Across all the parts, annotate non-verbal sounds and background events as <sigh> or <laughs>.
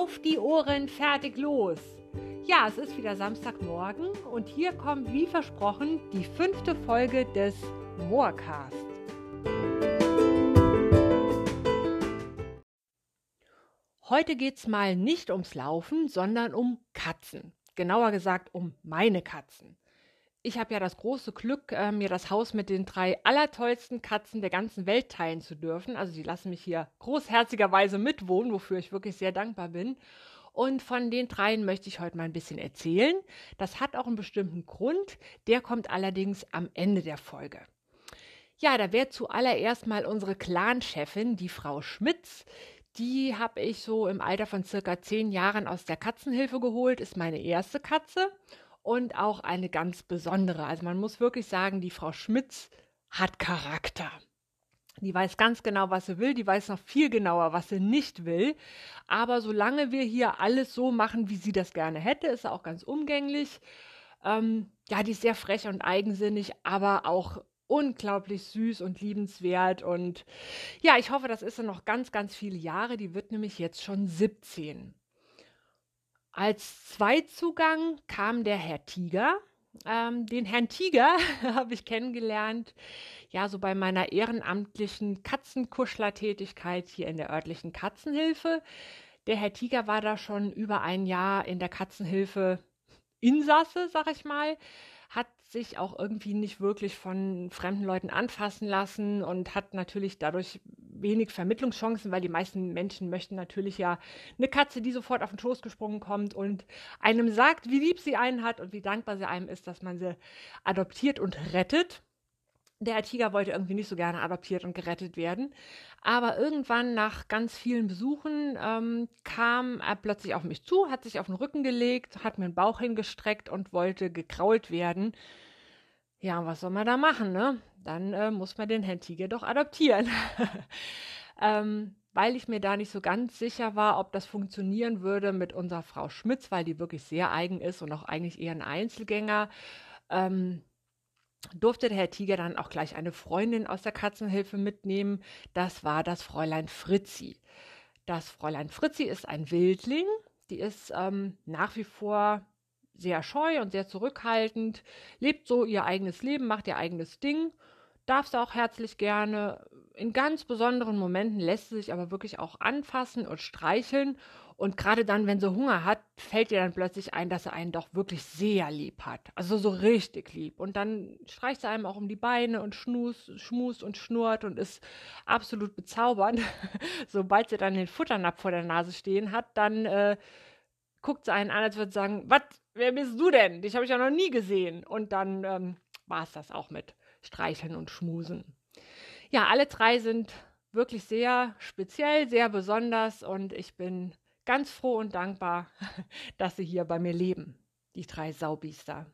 Auf die Ohren, fertig, los! Ja, es ist wieder Samstagmorgen und hier kommt wie versprochen die fünfte Folge des Moorcast. Heute geht es mal nicht ums Laufen, sondern um Katzen. Genauer gesagt um meine Katzen. Ich habe ja das große Glück, äh, mir das Haus mit den drei allertollsten Katzen der ganzen Welt teilen zu dürfen. Also die lassen mich hier großherzigerweise mitwohnen, wofür ich wirklich sehr dankbar bin. Und von den dreien möchte ich heute mal ein bisschen erzählen. Das hat auch einen bestimmten Grund. Der kommt allerdings am Ende der Folge. Ja, da wäre zuallererst mal unsere Clan-Chefin, die Frau Schmitz. Die habe ich so im Alter von circa zehn Jahren aus der Katzenhilfe geholt, ist meine erste Katze und auch eine ganz besondere. Also man muss wirklich sagen, die Frau Schmitz hat Charakter. Die weiß ganz genau, was sie will, die weiß noch viel genauer, was sie nicht will. Aber solange wir hier alles so machen, wie sie das gerne hätte, ist sie auch ganz umgänglich. Ähm, ja, die ist sehr frech und eigensinnig, aber auch unglaublich süß und liebenswert. Und ja, ich hoffe, das ist sie noch ganz, ganz viele Jahre. Die wird nämlich jetzt schon 17. Als Zweizugang kam der Herr Tiger. Ähm, den Herrn Tiger <laughs> habe ich kennengelernt, ja, so bei meiner ehrenamtlichen Katzenkuschlertätigkeit hier in der örtlichen Katzenhilfe. Der Herr Tiger war da schon über ein Jahr in der Katzenhilfe Insasse, sag ich mal hat sich auch irgendwie nicht wirklich von fremden Leuten anfassen lassen und hat natürlich dadurch wenig Vermittlungschancen, weil die meisten Menschen möchten natürlich ja eine Katze, die sofort auf den Schoß gesprungen kommt und einem sagt, wie lieb sie einen hat und wie dankbar sie einem ist, dass man sie adoptiert und rettet der Tiger wollte irgendwie nicht so gerne adoptiert und gerettet werden. Aber irgendwann nach ganz vielen Besuchen ähm, kam er plötzlich auf mich zu, hat sich auf den Rücken gelegt, hat mir den Bauch hingestreckt und wollte gekrault werden. Ja, was soll man da machen, ne? Dann äh, muss man den Herrn Tiger doch adoptieren. <laughs> ähm, weil ich mir da nicht so ganz sicher war, ob das funktionieren würde mit unserer Frau Schmitz, weil die wirklich sehr eigen ist und auch eigentlich eher ein Einzelgänger. Ähm, durfte der Herr Tiger dann auch gleich eine Freundin aus der Katzenhilfe mitnehmen. Das war das Fräulein Fritzi. Das Fräulein Fritzi ist ein Wildling. Die ist ähm, nach wie vor sehr scheu und sehr zurückhaltend, lebt so ihr eigenes Leben, macht ihr eigenes Ding, darf sie auch herzlich gerne. In ganz besonderen Momenten lässt sie sich aber wirklich auch anfassen und streicheln und gerade dann, wenn sie Hunger hat, fällt ihr dann plötzlich ein, dass sie einen doch wirklich sehr lieb hat. Also so richtig lieb. Und dann streicht sie einem auch um die Beine und schnus, schmust und schnurrt und ist absolut bezaubernd. <laughs> Sobald sie dann den Futternapf vor der Nase stehen hat, dann äh, guckt sie einen an, als würde sie sagen, was, wer bist du denn? Dich habe ich ja noch nie gesehen. Und dann ähm, war es das auch mit Streicheln und Schmusen. Ja, alle drei sind wirklich sehr speziell, sehr besonders und ich bin ganz froh und dankbar, <laughs> dass sie hier bei mir leben, die drei Saubiester.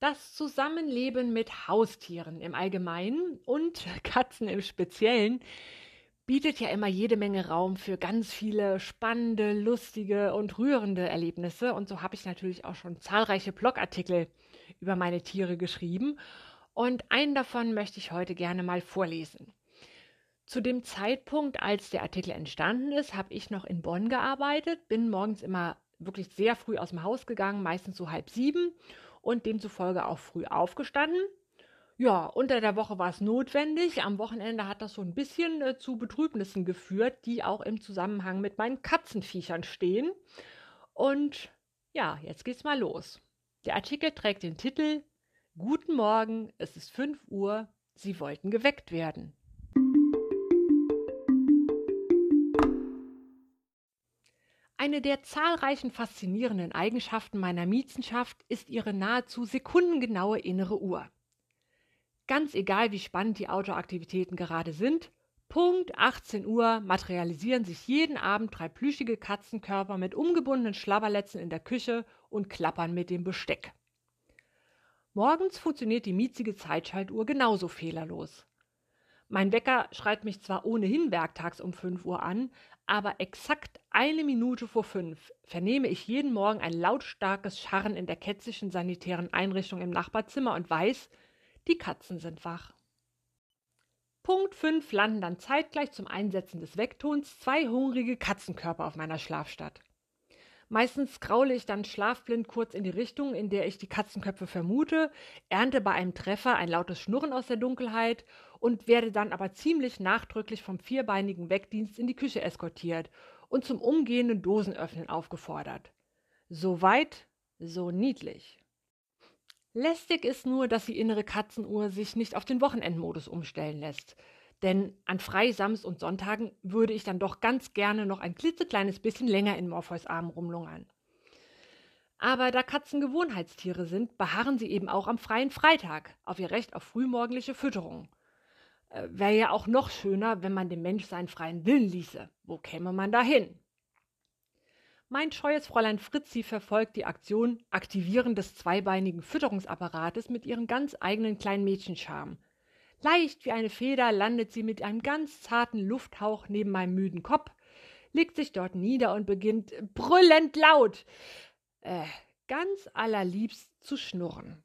Das Zusammenleben mit Haustieren im Allgemeinen und Katzen im Speziellen bietet ja immer jede Menge Raum für ganz viele spannende, lustige und rührende Erlebnisse. Und so habe ich natürlich auch schon zahlreiche Blogartikel über meine Tiere geschrieben. Und einen davon möchte ich heute gerne mal vorlesen. Zu dem Zeitpunkt, als der Artikel entstanden ist, habe ich noch in Bonn gearbeitet, bin morgens immer wirklich sehr früh aus dem Haus gegangen, meistens so halb sieben und demzufolge auch früh aufgestanden. Ja, unter der Woche war es notwendig. Am Wochenende hat das so ein bisschen äh, zu Betrübnissen geführt, die auch im Zusammenhang mit meinen Katzenviechern stehen. Und ja, jetzt geht's mal los. Der Artikel trägt den Titel Guten Morgen, es ist 5 Uhr, Sie wollten geweckt werden. Eine der zahlreichen faszinierenden Eigenschaften meiner Mietzenschaft ist ihre nahezu sekundengenaue innere Uhr. Ganz egal, wie spannend die Outdoor-Aktivitäten gerade sind, Punkt 18 Uhr materialisieren sich jeden Abend drei plüschige Katzenkörper mit umgebundenen Schlabberletzen in der Küche und klappern mit dem Besteck. Morgens funktioniert die mietzige Zeitschaltuhr genauso fehlerlos. Mein Wecker schreit mich zwar ohnehin werktags um 5 Uhr an, aber exakt eine Minute vor fünf vernehme ich jeden Morgen ein lautstarkes Scharren in der kätzischen sanitären Einrichtung im Nachbarzimmer und weiß, die Katzen sind wach. Punkt 5 landen dann zeitgleich zum Einsetzen des Wecktons zwei hungrige Katzenkörper auf meiner Schlafstatt. Meistens kraule ich dann schlafblind kurz in die Richtung, in der ich die Katzenköpfe vermute, ernte bei einem Treffer ein lautes Schnurren aus der Dunkelheit und werde dann aber ziemlich nachdrücklich vom vierbeinigen Wegdienst in die Küche eskortiert und zum umgehenden Dosenöffnen aufgefordert. So weit, so niedlich. Lästig ist nur, dass die innere Katzenuhr sich nicht auf den Wochenendmodus umstellen lässt. Denn an Frei-, Samst- und Sonntagen würde ich dann doch ganz gerne noch ein klitzekleines bisschen länger in Morpheus Armen rumlungern. Aber da Katzen Gewohnheitstiere sind, beharren sie eben auch am freien Freitag auf ihr Recht auf frühmorgendliche Fütterung. Äh, Wäre ja auch noch schöner, wenn man dem Mensch seinen freien Willen ließe. Wo käme man da hin? Mein scheues Fräulein Fritzi verfolgt die Aktion Aktivieren des zweibeinigen Fütterungsapparates mit ihrem ganz eigenen kleinen Mädchenscharme. Leicht wie eine Feder landet sie mit einem ganz zarten Lufthauch neben meinem müden Kopf, legt sich dort nieder und beginnt brüllend laut, äh, ganz allerliebst zu schnurren.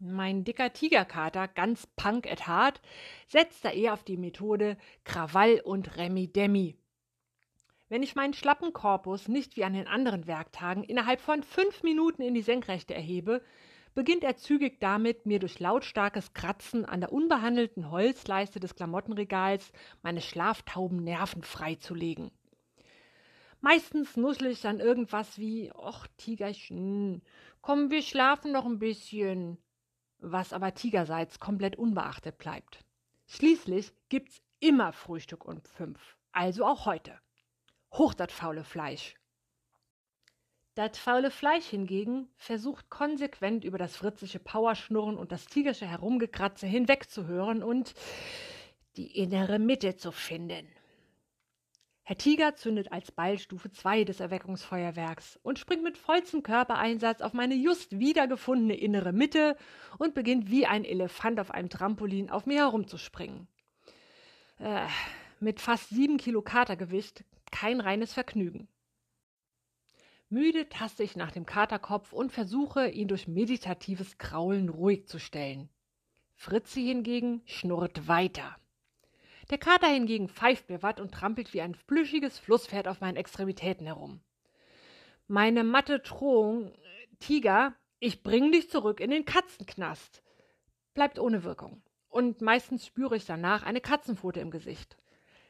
Mein dicker Tigerkater, ganz punk at heart, setzt da eher auf die Methode Krawall und Remi Demi. Wenn ich meinen schlappen Korpus nicht wie an den anderen Werktagen innerhalb von fünf Minuten in die Senkrechte erhebe, beginnt er zügig damit, mir durch lautstarkes Kratzen an der unbehandelten Holzleiste des Klamottenregals meine schlaftauben Nerven freizulegen. Meistens nuschle ich dann irgendwas wie, ach, Tigerchen, komm, wir schlafen noch ein bisschen. Was aber Tigerseits komplett unbeachtet bleibt. Schließlich gibt's immer Frühstück um fünf. Also auch heute. Hoch das faule Fleisch. Das faule Fleisch hingegen versucht konsequent über das fritzische Powerschnurren und das tigerische Herumgekratze hinwegzuhören und die innere Mitte zu finden. Herr Tiger zündet als Beilstufe 2 des Erweckungsfeuerwerks und springt mit vollstem Körpereinsatz auf meine just wiedergefundene innere Mitte und beginnt wie ein Elefant auf einem Trampolin auf mir herumzuspringen. Äh, mit fast sieben Kilo Katergewicht kein reines Vergnügen. Müde taste ich nach dem Katerkopf und versuche, ihn durch meditatives Kraulen ruhig zu stellen. Fritzi hingegen schnurrt weiter. Der Kater hingegen pfeift mir watt und trampelt wie ein plüschiges Flusspferd auf meinen Extremitäten herum. Meine matte Drohung, Tiger, ich bring dich zurück in den Katzenknast, bleibt ohne Wirkung. Und meistens spüre ich danach eine Katzenpfote im Gesicht.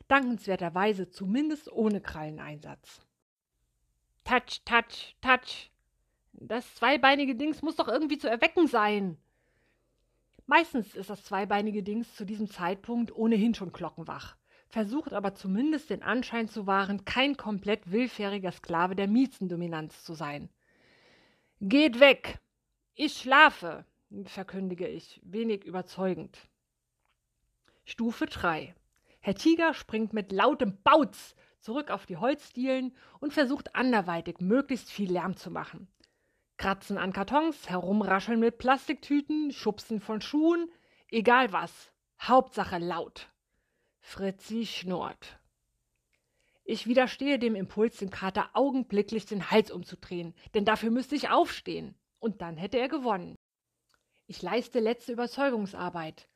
Dankenswerterweise zumindest ohne Kralleneinsatz. Touch, touch, touch. Das zweibeinige Dings muss doch irgendwie zu erwecken sein. Meistens ist das zweibeinige Dings zu diesem Zeitpunkt ohnehin schon glockenwach, versucht aber zumindest den Anschein zu wahren, kein komplett willfähriger Sklave der Miezendominanz zu sein. Geht weg! Ich schlafe, verkündige ich, wenig überzeugend. Stufe 3. Herr Tiger springt mit lautem Bauz zurück auf die Holzdielen und versucht anderweitig möglichst viel Lärm zu machen. Kratzen an Kartons, herumrascheln mit Plastiktüten, Schubsen von Schuhen, egal was. Hauptsache laut. Fritzi schnurrt. Ich widerstehe dem Impuls, dem Kater augenblicklich den Hals umzudrehen, denn dafür müsste ich aufstehen. Und dann hätte er gewonnen. Ich leiste letzte Überzeugungsarbeit.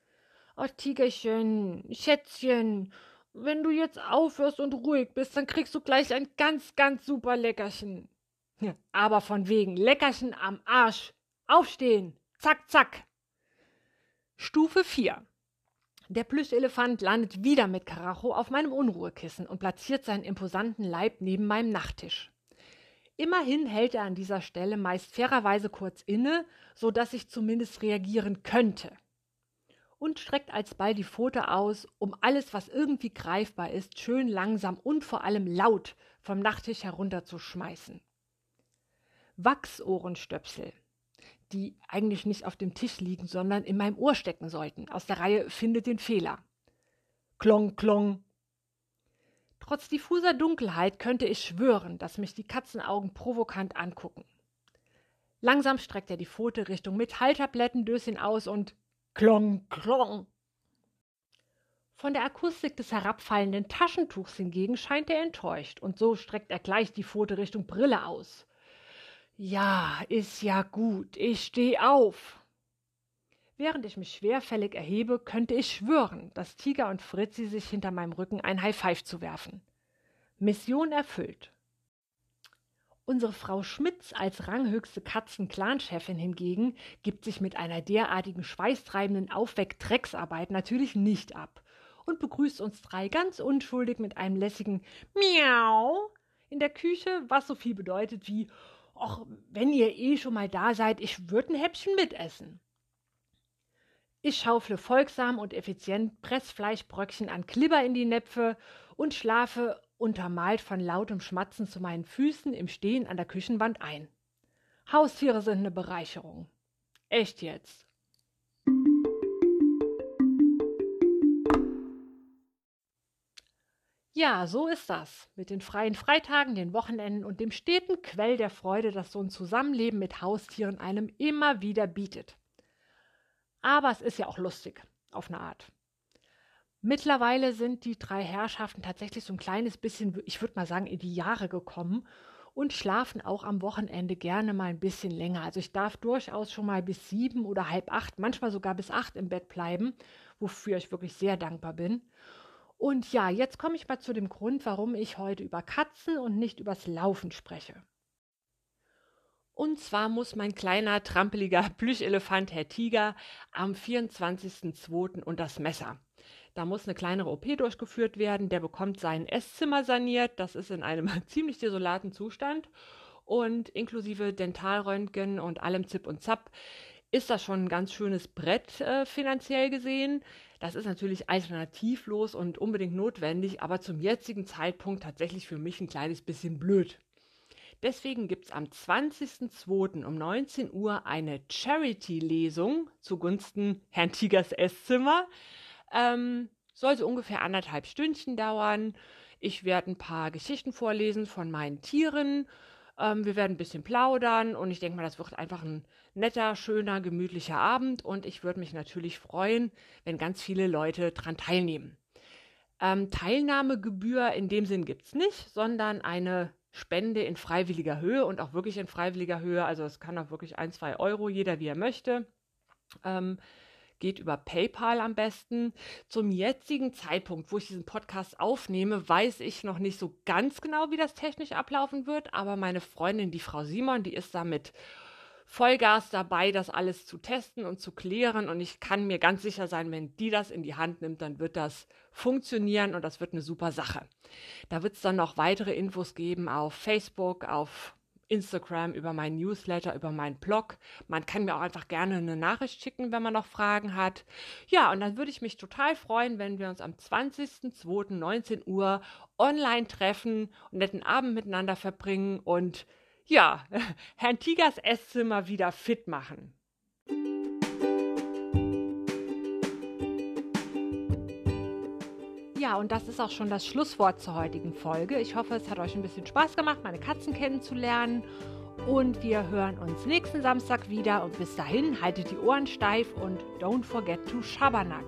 Oh, Tigerchen, Schätzchen, wenn du jetzt aufhörst und ruhig bist, dann kriegst du gleich ein ganz, ganz super Leckerchen. Ja, aber von wegen Leckerchen am Arsch. Aufstehen. Zack, zack. Stufe 4. Der Plüschelefant landet wieder mit Karacho auf meinem Unruhekissen und platziert seinen imposanten Leib neben meinem Nachttisch. Immerhin hält er an dieser Stelle meist fairerweise kurz inne, so dass ich zumindest reagieren könnte und streckt alsbald die Pfote aus, um alles, was irgendwie greifbar ist, schön langsam und vor allem laut vom Nachttisch herunterzuschmeißen. Wachsohrenstöpsel, die eigentlich nicht auf dem Tisch liegen, sondern in meinem Ohr stecken sollten, aus der Reihe findet den Fehler. Klong, klong. Trotz diffuser Dunkelheit könnte ich schwören, dass mich die Katzenaugen provokant angucken. Langsam streckt er die Pfote Richtung Metalltablettendöschen aus und Klong, klong. Von der Akustik des herabfallenden Taschentuchs hingegen scheint er enttäuscht, und so streckt er gleich die Pfote Richtung Brille aus. Ja, ist ja gut, ich steh auf. Während ich mich schwerfällig erhebe, könnte ich schwören, dass Tiger und Fritzi sich hinter meinem Rücken ein High Five zu werfen. Mission erfüllt. Unsere Frau Schmitz als ranghöchste Katzen-Clan-Chefin hingegen gibt sich mit einer derartigen schweißtreibenden Aufweck-Drecksarbeit natürlich nicht ab und begrüßt uns drei ganz unschuldig mit einem lässigen Miau in der Küche, was so viel bedeutet wie Och, wenn ihr eh schon mal da seid, ich würde ein Häppchen mitessen. Ich schaufle folgsam und effizient Pressfleischbröckchen an Klibber in die Näpfe und schlafe untermalt von lautem Schmatzen zu meinen Füßen im Stehen an der Küchenwand ein. Haustiere sind eine Bereicherung. Echt jetzt. Ja, so ist das. Mit den freien Freitagen, den Wochenenden und dem steten Quell der Freude, das so ein Zusammenleben mit Haustieren einem immer wieder bietet. Aber es ist ja auch lustig, auf eine Art. Mittlerweile sind die drei Herrschaften tatsächlich so ein kleines bisschen, ich würde mal sagen, in die Jahre gekommen und schlafen auch am Wochenende gerne mal ein bisschen länger. Also ich darf durchaus schon mal bis sieben oder halb acht, manchmal sogar bis acht im Bett bleiben, wofür ich wirklich sehr dankbar bin. Und ja, jetzt komme ich mal zu dem Grund, warum ich heute über Katzen und nicht übers Laufen spreche. Und zwar muss mein kleiner, trampeliger <laughs> Plüschelefant Herr Tiger am 24.02. und das Messer. Da muss eine kleinere OP durchgeführt werden. Der bekommt sein Esszimmer saniert. Das ist in einem <laughs> ziemlich desolaten Zustand. Und inklusive Dentalröntgen und allem Zip und Zap ist das schon ein ganz schönes Brett äh, finanziell gesehen. Das ist natürlich alternativlos und unbedingt notwendig, aber zum jetzigen Zeitpunkt tatsächlich für mich ein kleines bisschen blöd. Deswegen gibt es am 20.02. um 19 Uhr eine Charity-Lesung zugunsten Herrn Tigers Esszimmer. Ähm, sollte ungefähr anderthalb Stündchen dauern. Ich werde ein paar Geschichten vorlesen von meinen Tieren. Ähm, wir werden ein bisschen plaudern und ich denke mal, das wird einfach ein netter, schöner, gemütlicher Abend und ich würde mich natürlich freuen, wenn ganz viele Leute daran teilnehmen. Ähm, Teilnahmegebühr in dem Sinn gibt es nicht, sondern eine Spende in freiwilliger Höhe und auch wirklich in freiwilliger Höhe. Also es kann auch wirklich ein, zwei Euro, jeder wie er möchte. Ähm, geht über PayPal am besten. Zum jetzigen Zeitpunkt, wo ich diesen Podcast aufnehme, weiß ich noch nicht so ganz genau, wie das technisch ablaufen wird, aber meine Freundin, die Frau Simon, die ist damit Vollgas dabei, das alles zu testen und zu klären. Und ich kann mir ganz sicher sein, wenn die das in die Hand nimmt, dann wird das funktionieren und das wird eine super Sache. Da wird es dann noch weitere Infos geben auf Facebook, auf Instagram, über meinen Newsletter, über meinen Blog. Man kann mir auch einfach gerne eine Nachricht schicken, wenn man noch Fragen hat. Ja, und dann würde ich mich total freuen, wenn wir uns am 20.02.19 Uhr online treffen und netten Abend miteinander verbringen und ja, <laughs> Herrn Tigers Esszimmer wieder fit machen. Ja, und das ist auch schon das Schlusswort zur heutigen Folge. Ich hoffe, es hat euch ein bisschen Spaß gemacht, meine Katzen kennenzulernen. Und wir hören uns nächsten Samstag wieder. Und bis dahin, haltet die Ohren steif und don't forget to Schabernack.